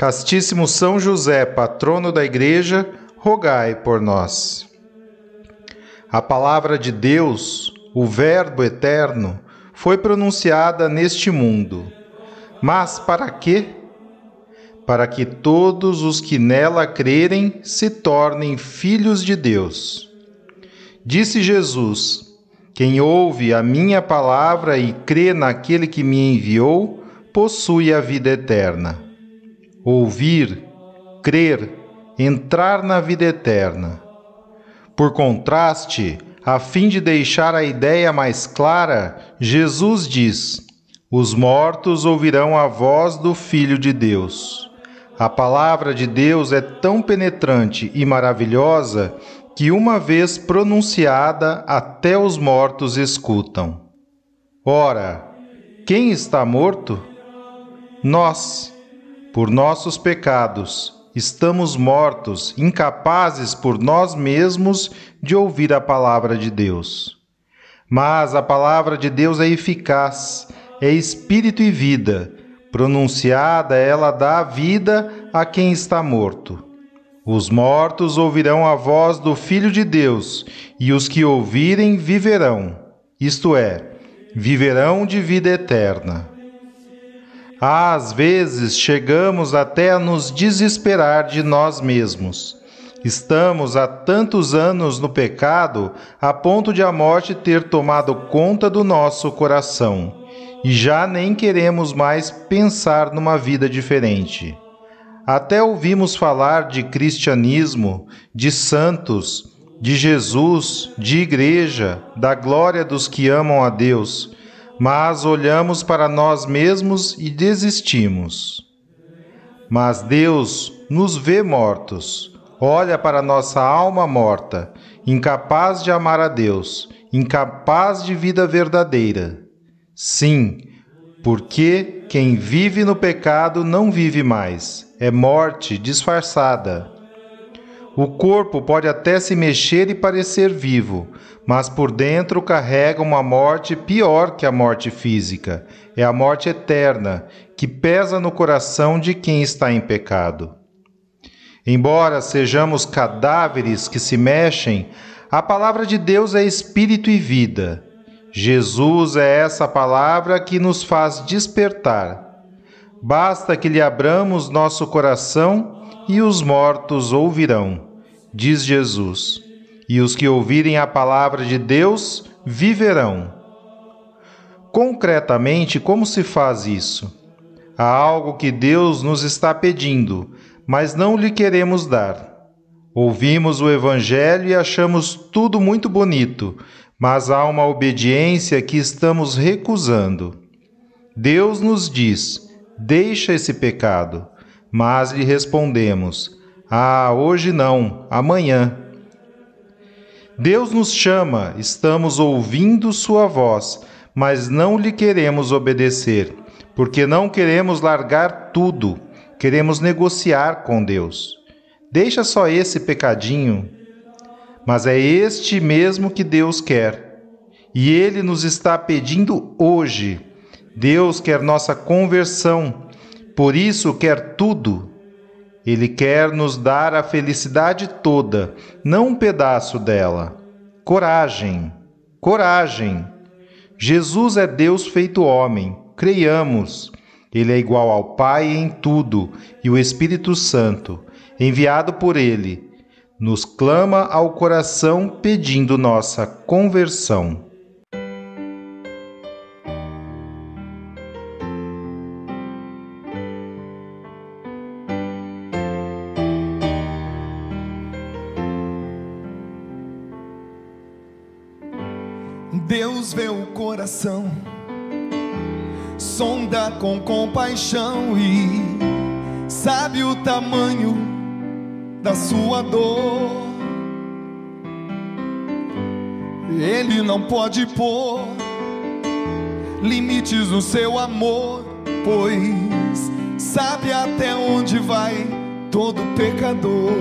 Castíssimo São José, patrono da Igreja, rogai por nós. A palavra de Deus, o Verbo eterno, foi pronunciada neste mundo. Mas para quê? Para que todos os que nela crerem se tornem filhos de Deus. Disse Jesus: Quem ouve a minha palavra e crê naquele que me enviou, possui a vida eterna ouvir, crer, entrar na vida eterna. Por contraste, a fim de deixar a ideia mais clara, Jesus diz: Os mortos ouvirão a voz do Filho de Deus. A palavra de Deus é tão penetrante e maravilhosa que, uma vez pronunciada, até os mortos escutam. Ora, quem está morto? Nós por nossos pecados, estamos mortos, incapazes por nós mesmos de ouvir a palavra de Deus. Mas a palavra de Deus é eficaz, é espírito e vida. Pronunciada, ela dá vida a quem está morto. Os mortos ouvirão a voz do Filho de Deus, e os que ouvirem viverão, isto é, viverão de vida eterna. Às vezes chegamos até a nos desesperar de nós mesmos. Estamos há tantos anos no pecado a ponto de a morte ter tomado conta do nosso coração e já nem queremos mais pensar numa vida diferente. Até ouvimos falar de cristianismo, de santos, de Jesus, de igreja, da glória dos que amam a Deus mas olhamos para nós mesmos e desistimos. Mas Deus nos vê mortos, olha para nossa alma morta, incapaz de amar a Deus, incapaz de vida verdadeira. Sim, porque quem vive no pecado não vive mais, é morte disfarçada. O corpo pode até se mexer e parecer vivo, mas por dentro carrega uma morte pior que a morte física. É a morte eterna, que pesa no coração de quem está em pecado. Embora sejamos cadáveres que se mexem, a palavra de Deus é espírito e vida. Jesus é essa palavra que nos faz despertar. Basta que lhe abramos nosso coração e os mortos ouvirão diz Jesus, e os que ouvirem a palavra de Deus viverão. Concretamente, como se faz isso? Há algo que Deus nos está pedindo, mas não lhe queremos dar. Ouvimos o Evangelho e achamos tudo muito bonito, mas há uma obediência que estamos recusando. Deus nos diz: deixa esse pecado, mas lhe respondemos: ah, hoje não, amanhã. Deus nos chama, estamos ouvindo Sua voz, mas não lhe queremos obedecer, porque não queremos largar tudo, queremos negociar com Deus. Deixa só esse pecadinho. Mas é este mesmo que Deus quer. E Ele nos está pedindo hoje. Deus quer nossa conversão, por isso quer tudo ele quer nos dar a felicidade toda, não um pedaço dela. Coragem, coragem. Jesus é Deus feito homem, creiamos. Ele é igual ao Pai em tudo e o Espírito Santo, enviado por ele. nos clama ao coração pedindo nossa conversão. Coração, sonda com compaixão e sabe o tamanho da sua dor. Ele não pode pôr limites no seu amor, pois sabe até onde vai todo pecador.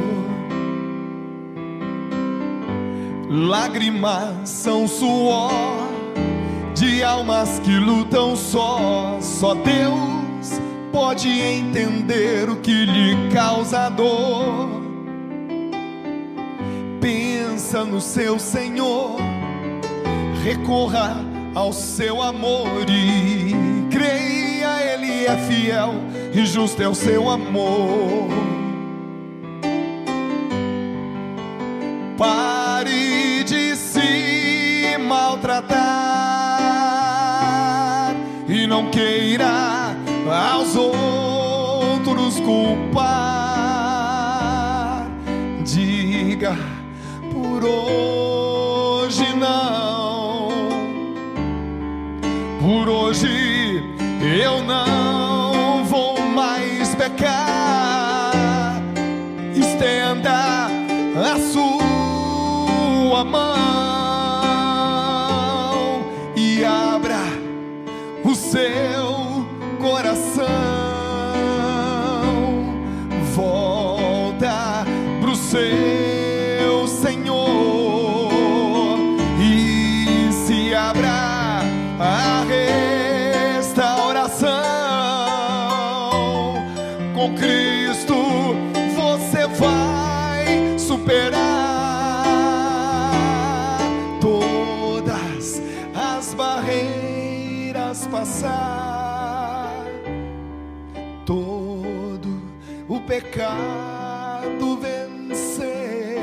Lágrimas são suor de almas que lutam só. Só Deus pode entender o que lhe causa dor. Pensa no seu Senhor, recorra ao seu amor e creia, Ele é fiel e justo é o seu amor. Culpar. Diga por hoje não, por hoje eu não vou mais pecar. Estenda a sua mão a restauração. Com Cristo você vai superar todas as barreiras passar todo o pecado vencer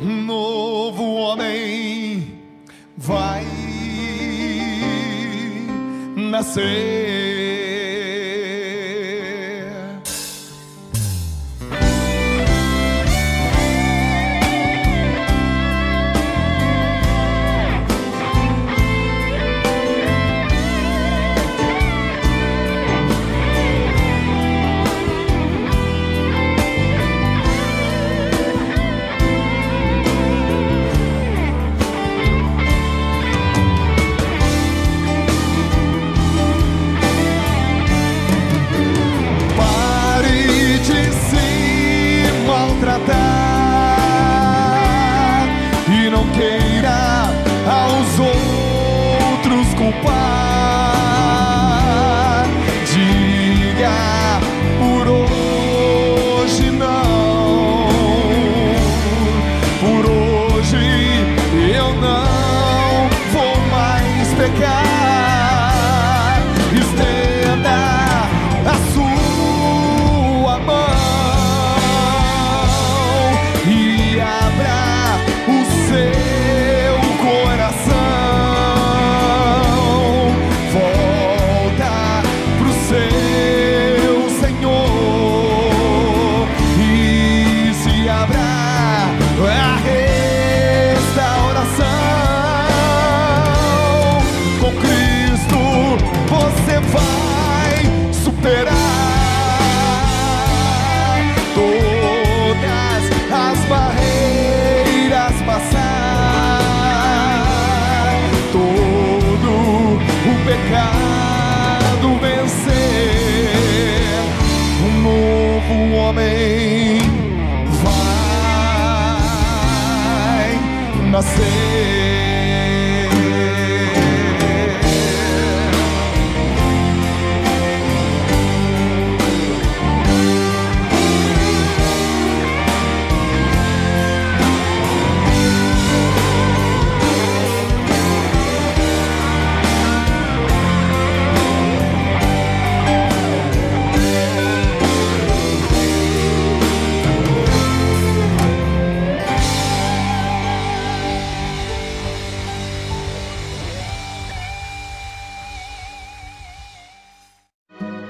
novo homem nascer homem. Vai nascer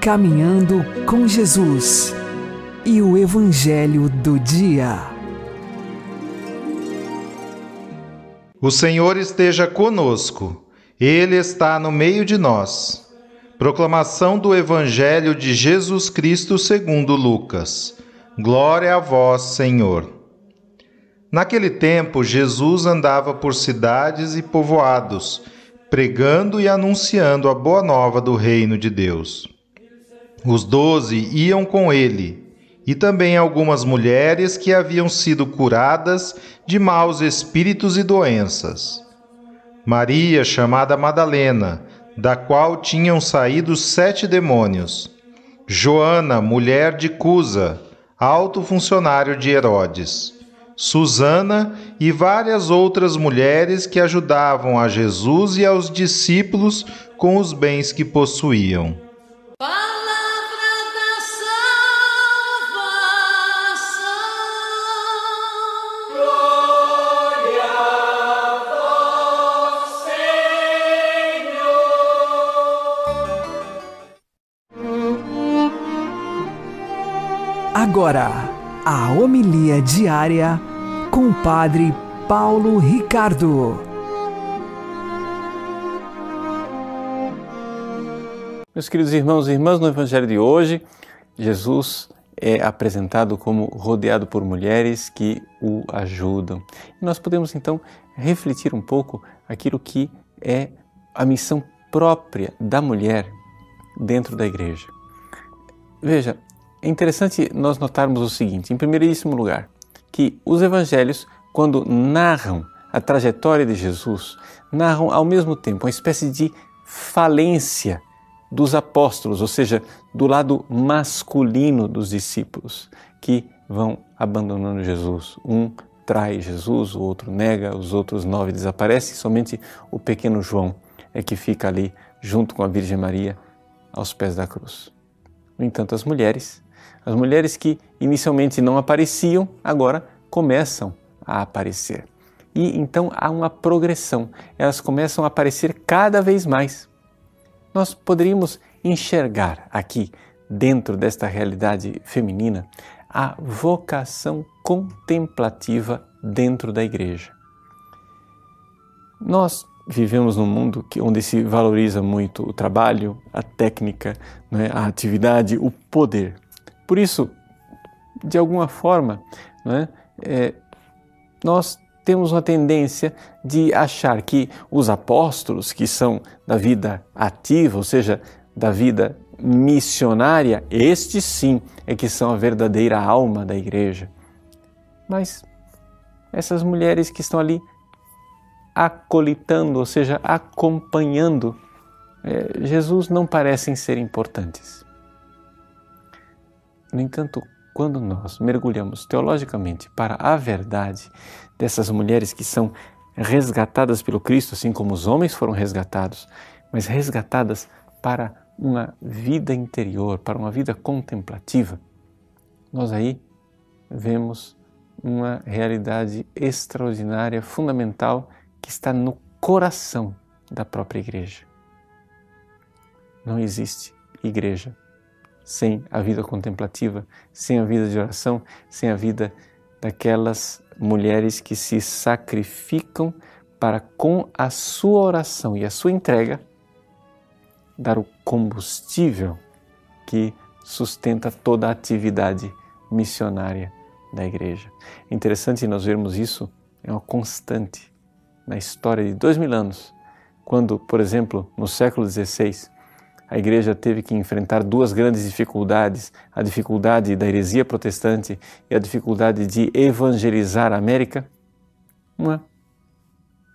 Caminhando com Jesus e o Evangelho do Dia. O Senhor esteja conosco, Ele está no meio de nós. Proclamação do Evangelho de Jesus Cristo segundo Lucas. Glória a vós, Senhor. Naquele tempo, Jesus andava por cidades e povoados, pregando e anunciando a boa nova do reino de Deus. Os doze iam com ele, e também algumas mulheres que haviam sido curadas de maus espíritos e doenças. Maria, chamada Madalena, da qual tinham saído sete demônios. Joana, mulher de Cusa, alto funcionário de Herodes. Susana e várias outras mulheres que ajudavam a Jesus e aos discípulos com os bens que possuíam. Agora, a homilia diária com o Padre Paulo Ricardo. Meus queridos irmãos e irmãs, no Evangelho de hoje, Jesus é apresentado como rodeado por mulheres que o ajudam. E nós podemos então refletir um pouco aquilo que é a missão própria da mulher dentro da igreja. Veja, é interessante nós notarmos o seguinte: em primeiríssimo lugar, que os evangelhos, quando narram a trajetória de Jesus, narram ao mesmo tempo uma espécie de falência dos apóstolos, ou seja, do lado masculino dos discípulos, que vão abandonando Jesus. Um trai Jesus, o outro nega, os outros nove desaparecem, somente o pequeno João é que fica ali junto com a Virgem Maria aos pés da cruz. No entanto, as mulheres as mulheres que inicialmente não apareciam, agora começam a aparecer. E então há uma progressão, elas começam a aparecer cada vez mais. Nós poderíamos enxergar aqui, dentro desta realidade feminina, a vocação contemplativa dentro da igreja. Nós vivemos num mundo que, onde se valoriza muito o trabalho, a técnica, né, a atividade, o poder. Por isso, de alguma forma, né, é, nós temos uma tendência de achar que os apóstolos, que são da vida ativa, ou seja, da vida missionária, estes sim é que são a verdadeira alma da igreja. Mas essas mulheres que estão ali acolitando, ou seja, acompanhando, é, Jesus não parecem ser importantes. No entanto, quando nós mergulhamos teologicamente para a verdade dessas mulheres que são resgatadas pelo Cristo, assim como os homens foram resgatados, mas resgatadas para uma vida interior, para uma vida contemplativa, nós aí vemos uma realidade extraordinária, fundamental, que está no coração da própria igreja. Não existe igreja sem a vida contemplativa, sem a vida de oração, sem a vida daquelas mulheres que se sacrificam para, com a sua oração e a sua entrega, dar o combustível que sustenta toda a atividade missionária da igreja. Interessante nós vermos isso, é uma constante na história de dois mil anos, quando, por exemplo, no século XVI, a igreja teve que enfrentar duas grandes dificuldades: a dificuldade da heresia protestante e a dificuldade de evangelizar a América. Uma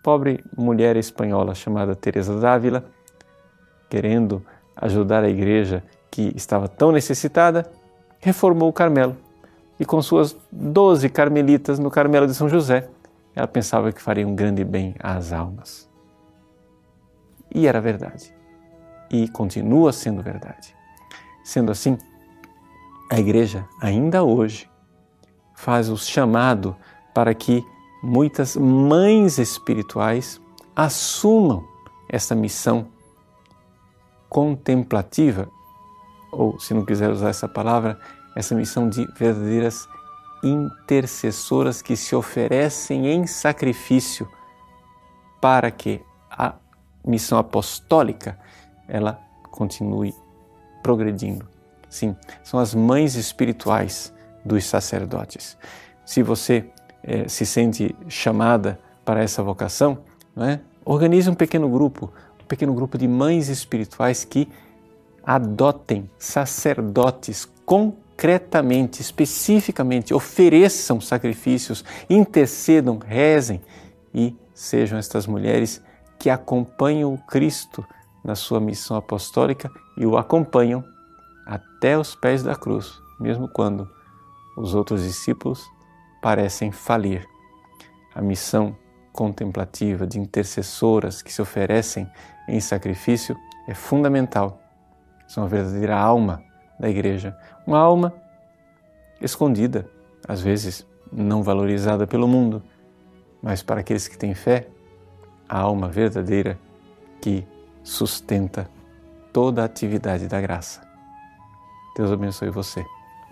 pobre mulher espanhola chamada Teresa d'Ávila, querendo ajudar a igreja que estava tão necessitada, reformou o Carmelo. E com suas doze carmelitas no Carmelo de São José, ela pensava que faria um grande bem às almas. E era verdade e continua sendo verdade. Sendo assim, a igreja ainda hoje faz o chamado para que muitas mães espirituais assumam essa missão contemplativa ou se não quiser usar essa palavra, essa missão de verdadeiras intercessoras que se oferecem em sacrifício para que a missão apostólica ela continue progredindo. Sim, são as mães espirituais dos sacerdotes. Se você eh, se sente chamada para essa vocação, é? organize um pequeno grupo, um pequeno grupo de mães espirituais que adotem sacerdotes concretamente, especificamente, ofereçam sacrifícios, intercedam, rezem e sejam estas mulheres que acompanham o Cristo na sua missão apostólica e o acompanham até os pés da cruz, mesmo quando os outros discípulos parecem falir. A missão contemplativa de intercessoras que se oferecem em sacrifício é fundamental são a verdadeira alma da igreja. Uma alma escondida, às vezes não valorizada pelo mundo, mas para aqueles que têm fé, a alma verdadeira que sustenta toda a atividade da graça. Deus abençoe você.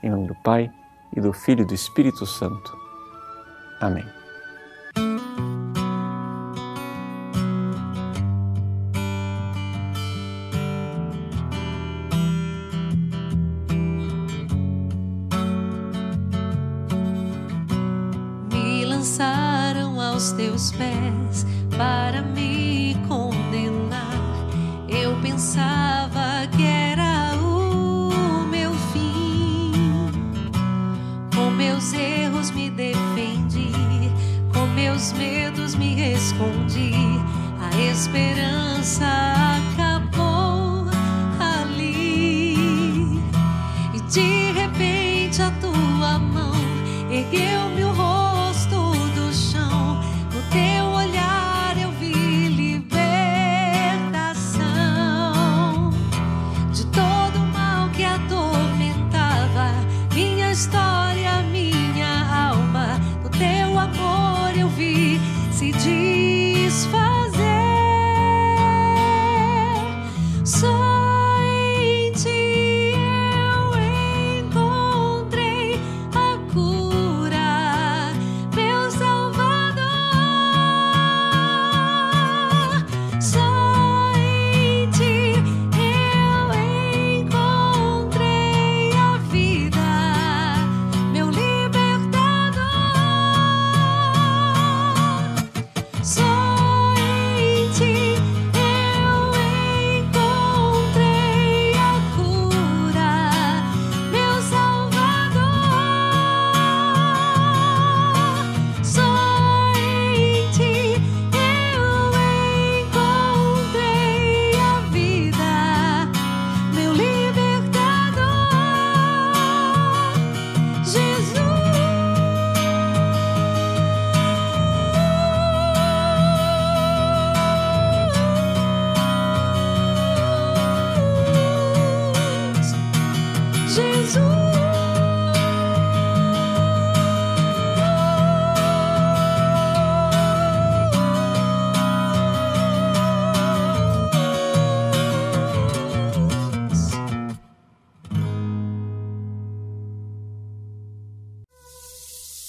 Em nome do Pai, e do Filho e do Espírito Santo. Amém. teus pés para me condenar. Pensava que era o meu fim. Com meus erros me defendi, com meus medos me escondi. A esperança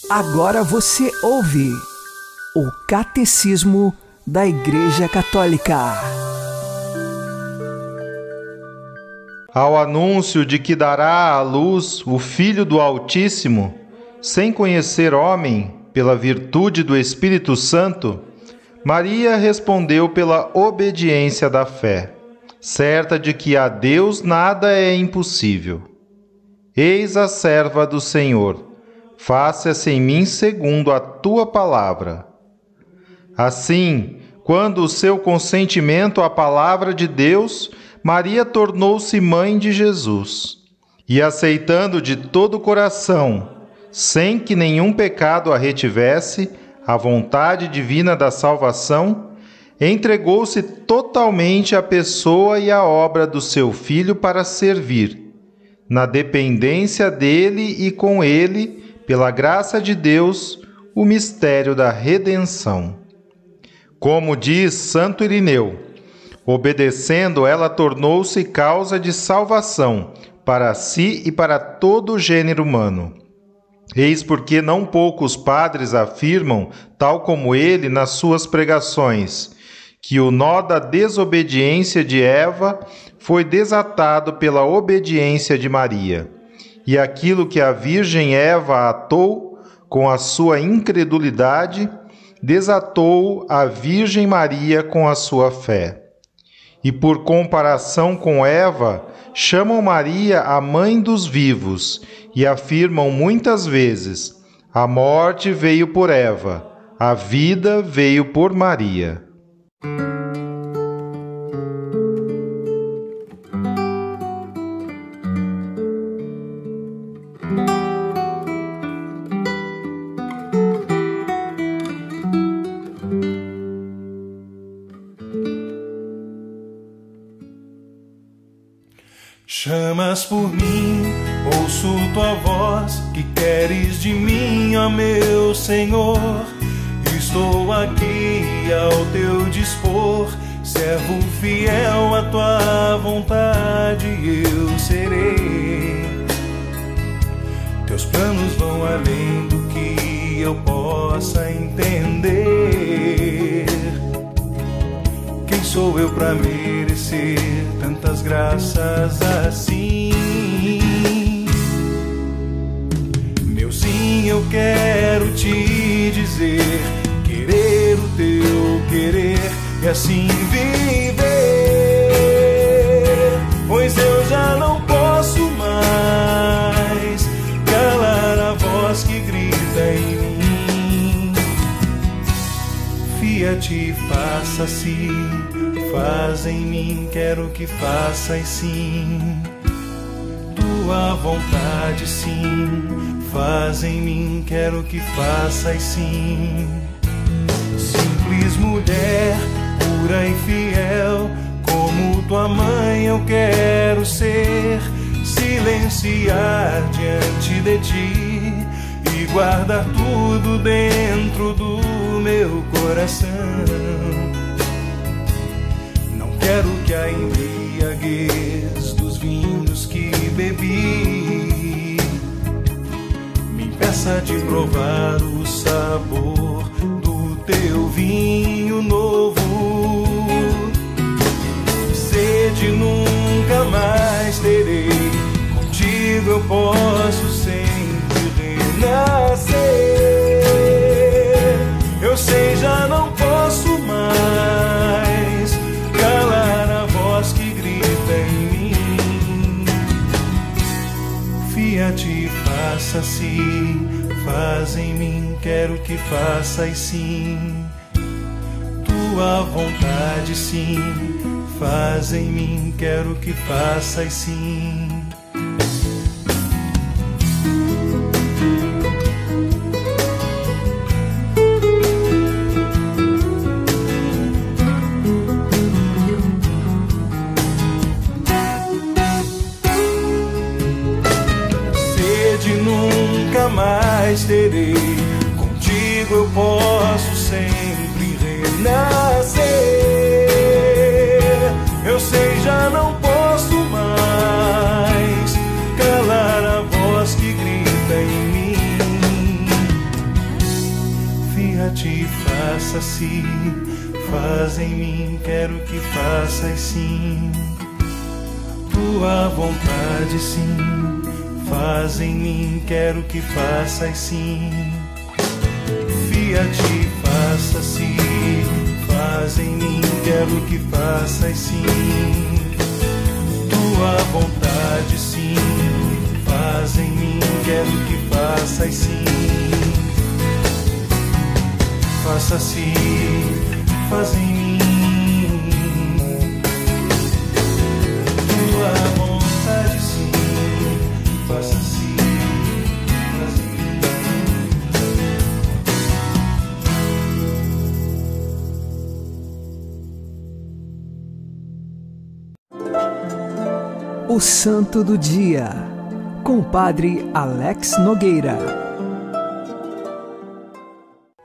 Agora você ouve o Catecismo da Igreja Católica. Ao anúncio de que dará à luz o Filho do Altíssimo, sem conhecer homem, pela virtude do Espírito Santo, Maria respondeu pela obediência da fé, certa de que a Deus nada é impossível. Eis a serva do Senhor faça-se em mim segundo a tua palavra. Assim, quando o seu consentimento à palavra de Deus, Maria tornou-se mãe de Jesus. E aceitando de todo o coração, sem que nenhum pecado a retivesse, a vontade divina da salvação, entregou-se totalmente à pessoa e à obra do seu filho para servir, na dependência dele e com ele, pela graça de Deus, o mistério da redenção. Como diz Santo Irineu, obedecendo, ela tornou-se causa de salvação para si e para todo o gênero humano. Eis porque não poucos padres afirmam, tal como ele nas suas pregações, que o nó da desobediência de Eva foi desatado pela obediência de Maria. E aquilo que a Virgem Eva atou com a sua incredulidade, desatou a Virgem Maria com a sua fé. E por comparação com Eva, chamam Maria a mãe dos vivos e afirmam muitas vezes: a morte veio por Eva, a vida veio por Maria. Chamas por mim, ouço tua voz, que queres de mim, ó meu Senhor. Estou aqui ao teu dispor, servo fiel à tua vontade, eu serei. Teus planos vão além do que eu possa entender. Quem sou eu para merecer tantas graças assim? Meu sim, eu quero te dizer, querer o teu querer e assim viver. Pois eu já não posso mais calar a voz que grita em mim. Fia-te, faça-se, faz em mim, quero que faças sim. Tua vontade, sim, faz em mim, quero que faças sim. Simples mulher, pura e fiel, como tua mãe eu quero ser. Silenciar diante de ti e guardar tudo dentro do meu coração. Quero que a embriaguez dos vinhos que bebi me impeça de provar o sabor do teu vinho novo. Sede nunca mais terei, contigo eu posso sempre renascer. Eu sei, já não faça-se, faz em mim, quero que faças sim. Tua vontade, sim, faz em mim, quero que faças sim. Nunca mais terei, contigo eu posso sempre renascer. Eu sei, já não posso mais calar a voz que grita em mim. Fia-te, faça-se, faz em mim, quero que faças sim. Tua vontade, sim, faz em mim, quero que faças sim. Fia-te, faça-se, faz em mim, quero que faças sim. Tua vontade, sim, faz em mim, quero que faças sim. Faça-se, faz em mim. O Santo do Dia, com o Padre Alex Nogueira.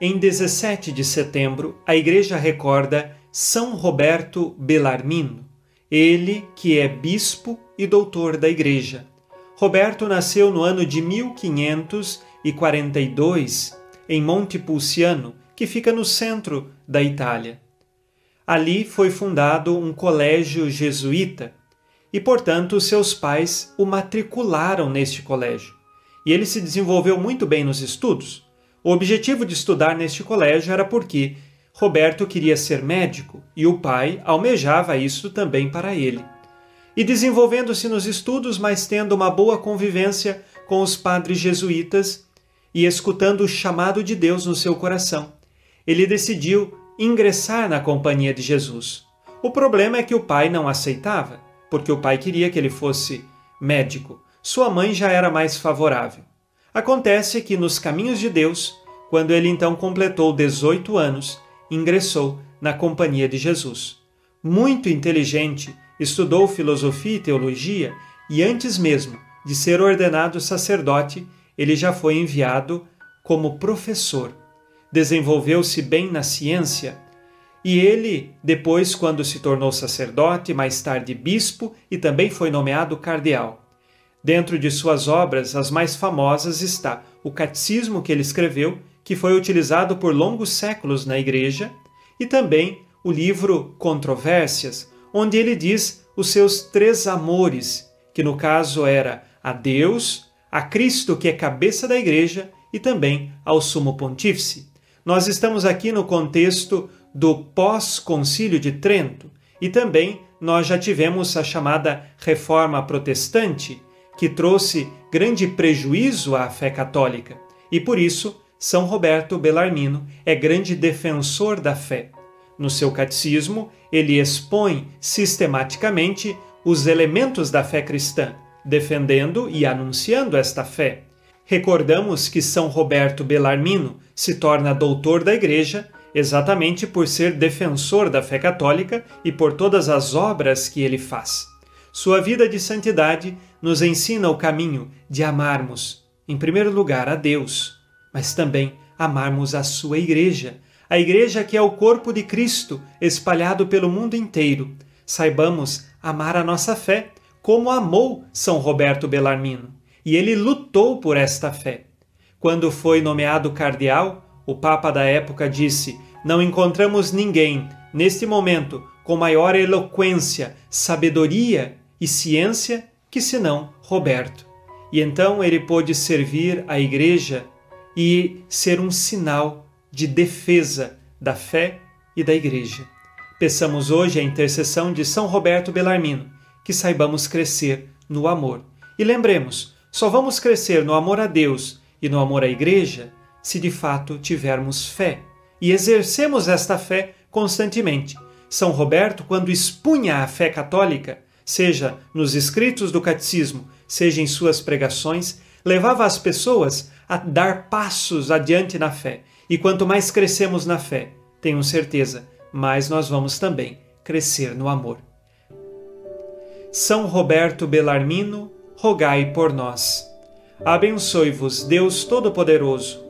Em 17 de setembro, a Igreja recorda São Roberto Bellarmino, ele que é bispo e doutor da Igreja. Roberto nasceu no ano de 1542 em Montepulciano, que fica no centro da Itália. Ali foi fundado um colégio jesuíta e, portanto, seus pais o matricularam neste colégio. E ele se desenvolveu muito bem nos estudos. O objetivo de estudar neste colégio era porque Roberto queria ser médico e o pai almejava isso também para ele e desenvolvendo-se nos estudos, mas tendo uma boa convivência com os padres jesuítas e escutando o chamado de Deus no seu coração. Ele decidiu ingressar na companhia de Jesus. O problema é que o pai não aceitava, porque o pai queria que ele fosse médico. Sua mãe já era mais favorável. Acontece que nos caminhos de Deus, quando ele então completou 18 anos, ingressou na companhia de Jesus. Muito inteligente estudou filosofia e teologia e, antes mesmo de ser ordenado sacerdote, ele já foi enviado como professor. Desenvolveu-se bem na ciência e ele, depois, quando se tornou sacerdote, mais tarde bispo e também foi nomeado cardeal. Dentro de suas obras, as mais famosas está o catecismo que ele escreveu, que foi utilizado por longos séculos na Igreja, e também o livro Controvérsias, onde ele diz os seus três amores, que no caso era a Deus, a Cristo, que é cabeça da igreja, e também ao Sumo Pontífice. Nós estamos aqui no contexto do pós-concílio de Trento e também nós já tivemos a chamada Reforma Protestante, que trouxe grande prejuízo à fé católica. E por isso, São Roberto Bellarmino é grande defensor da fé. No seu catecismo, ele expõe sistematicamente os elementos da fé cristã, defendendo e anunciando esta fé. Recordamos que São Roberto Bellarmino se torna doutor da Igreja exatamente por ser defensor da fé católica e por todas as obras que ele faz. Sua vida de santidade nos ensina o caminho de amarmos, em primeiro lugar, a Deus, mas também amarmos a sua Igreja, a igreja que é o corpo de Cristo espalhado pelo mundo inteiro. Saibamos amar a nossa fé, como amou São Roberto Bellarmino, e ele lutou por esta fé. Quando foi nomeado cardeal, o Papa da época disse: Não encontramos ninguém, neste momento, com maior eloquência, sabedoria e ciência que senão Roberto. E então ele pôde servir a Igreja e ser um sinal de defesa da fé e da Igreja. Peçamos hoje a intercessão de São Roberto Bellarmino, que saibamos crescer no amor. E lembremos, só vamos crescer no amor a Deus e no amor à Igreja se de fato tivermos fé e exercemos esta fé constantemente. São Roberto, quando expunha a fé católica, seja nos escritos do catecismo, seja em suas pregações, levava as pessoas a dar passos adiante na fé e quanto mais crescemos na fé, tenho certeza, mais nós vamos também crescer no amor. São Roberto Belarmino, rogai por nós. Abençoe-vos Deus Todo-Poderoso,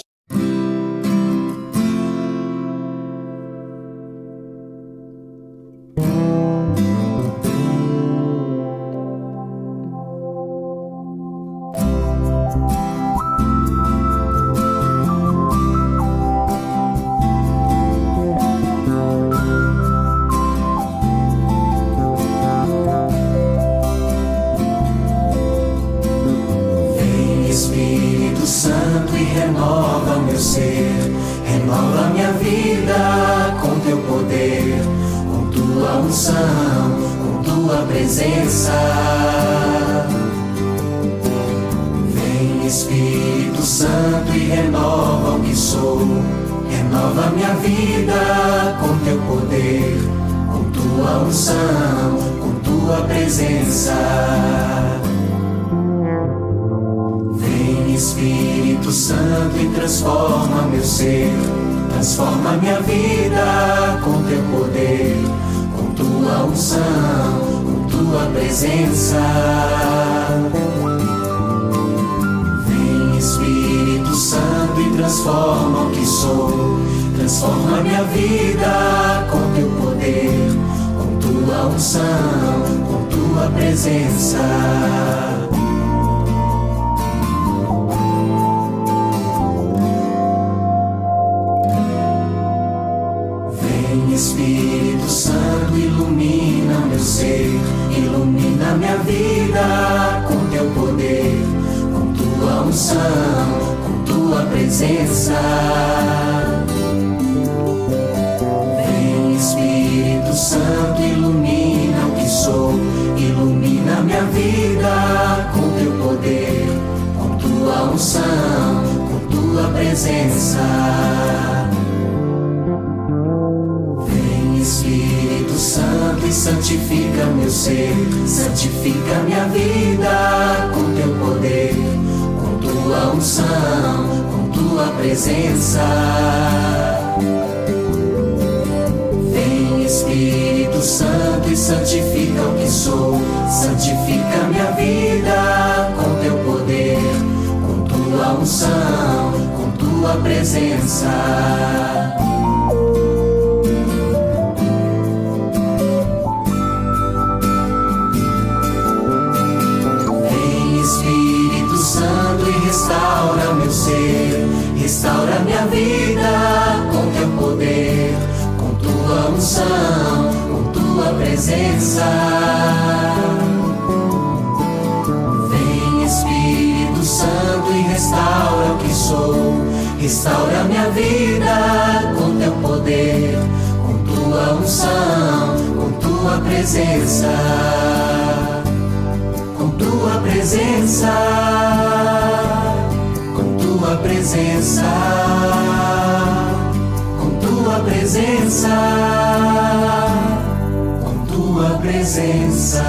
Espírito Santo e renova o que sou. Renova minha vida com teu poder, com tua unção, com tua presença. Vem Espírito Santo e transforma meu ser, transforma minha vida com teu poder, com tua unção tua presença. Transforma o que sou, Transforma minha vida com teu poder, com tua unção, com tua presença. Vem Espírito Santo, ilumina meu ser, ilumina minha vida presença. Vem Espírito Santo, ilumina o que sou, ilumina minha vida com teu poder, com tua unção, com tua presença. Vem Espírito Santo e santifica meu ser, santifica minha vida com teu poder, com tua unção, presença. Vem Espírito Santo e santifica o que sou, santifica minha vida com teu poder, com tua unção, com tua presença. Restaura minha vida com teu poder, com tua unção, com tua presença. Vem Espírito Santo e restaura o que sou, restaura minha vida com teu poder, com tua unção, com tua presença. Com tua presença, presença, com tua presença, com tua presença.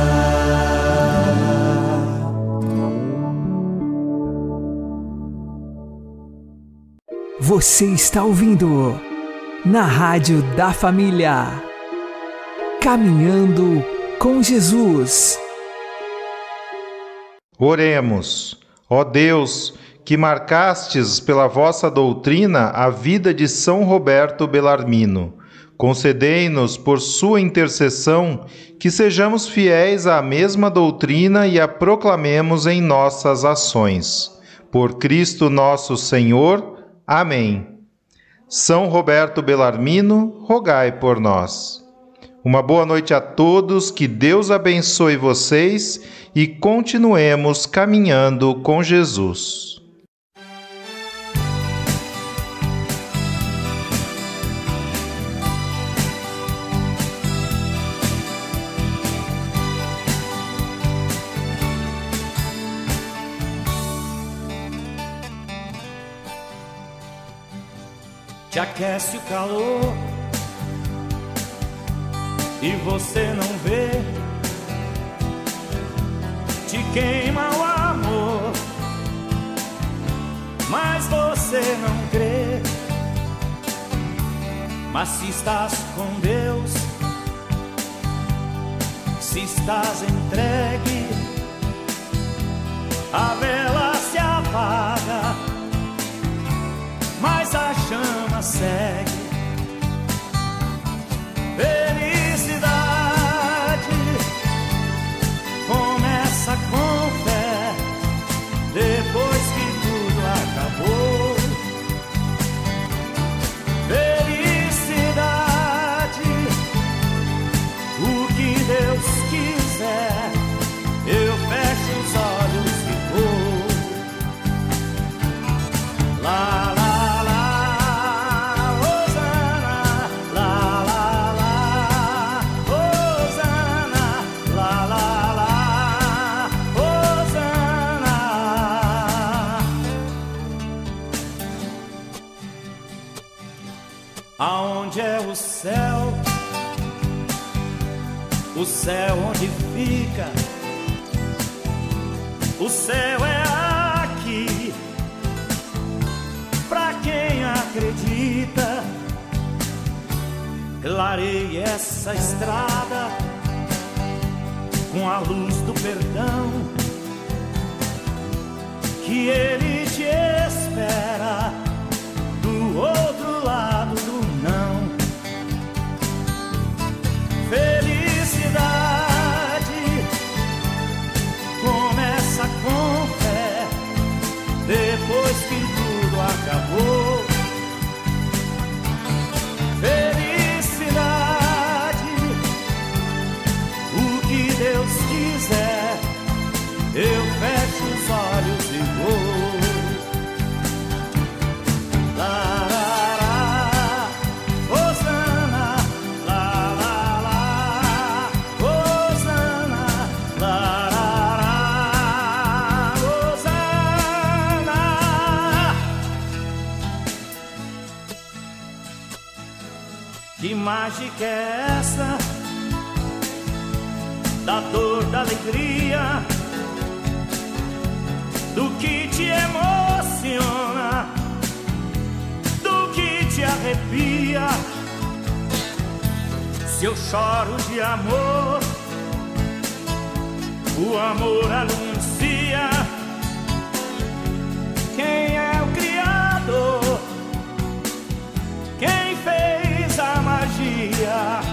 Você está ouvindo na Rádio da Família. Caminhando com Jesus. Oremos. Ó Deus, que marcastes pela vossa doutrina a vida de São Roberto Belarmino, concedei-nos por sua intercessão que sejamos fiéis à mesma doutrina e a proclamemos em nossas ações. Por Cristo nosso Senhor. Amém. São Roberto Belarmino, rogai por nós. Uma boa noite a todos, que Deus abençoe vocês e continuemos caminhando com Jesus. Te aquece o calor e você não vê. Te queima o amor, mas você não crê. Mas se estás com Deus, se estás entregue, a vela se apaga, chama segue. Felicidade essa estrada com a luz do perdão. Que ele te espera mágica é essa? Da dor, da alegria, do que te emociona, do que te arrepia. Se eu choro de amor, o amor anuncia quem é o Criador, Yeah.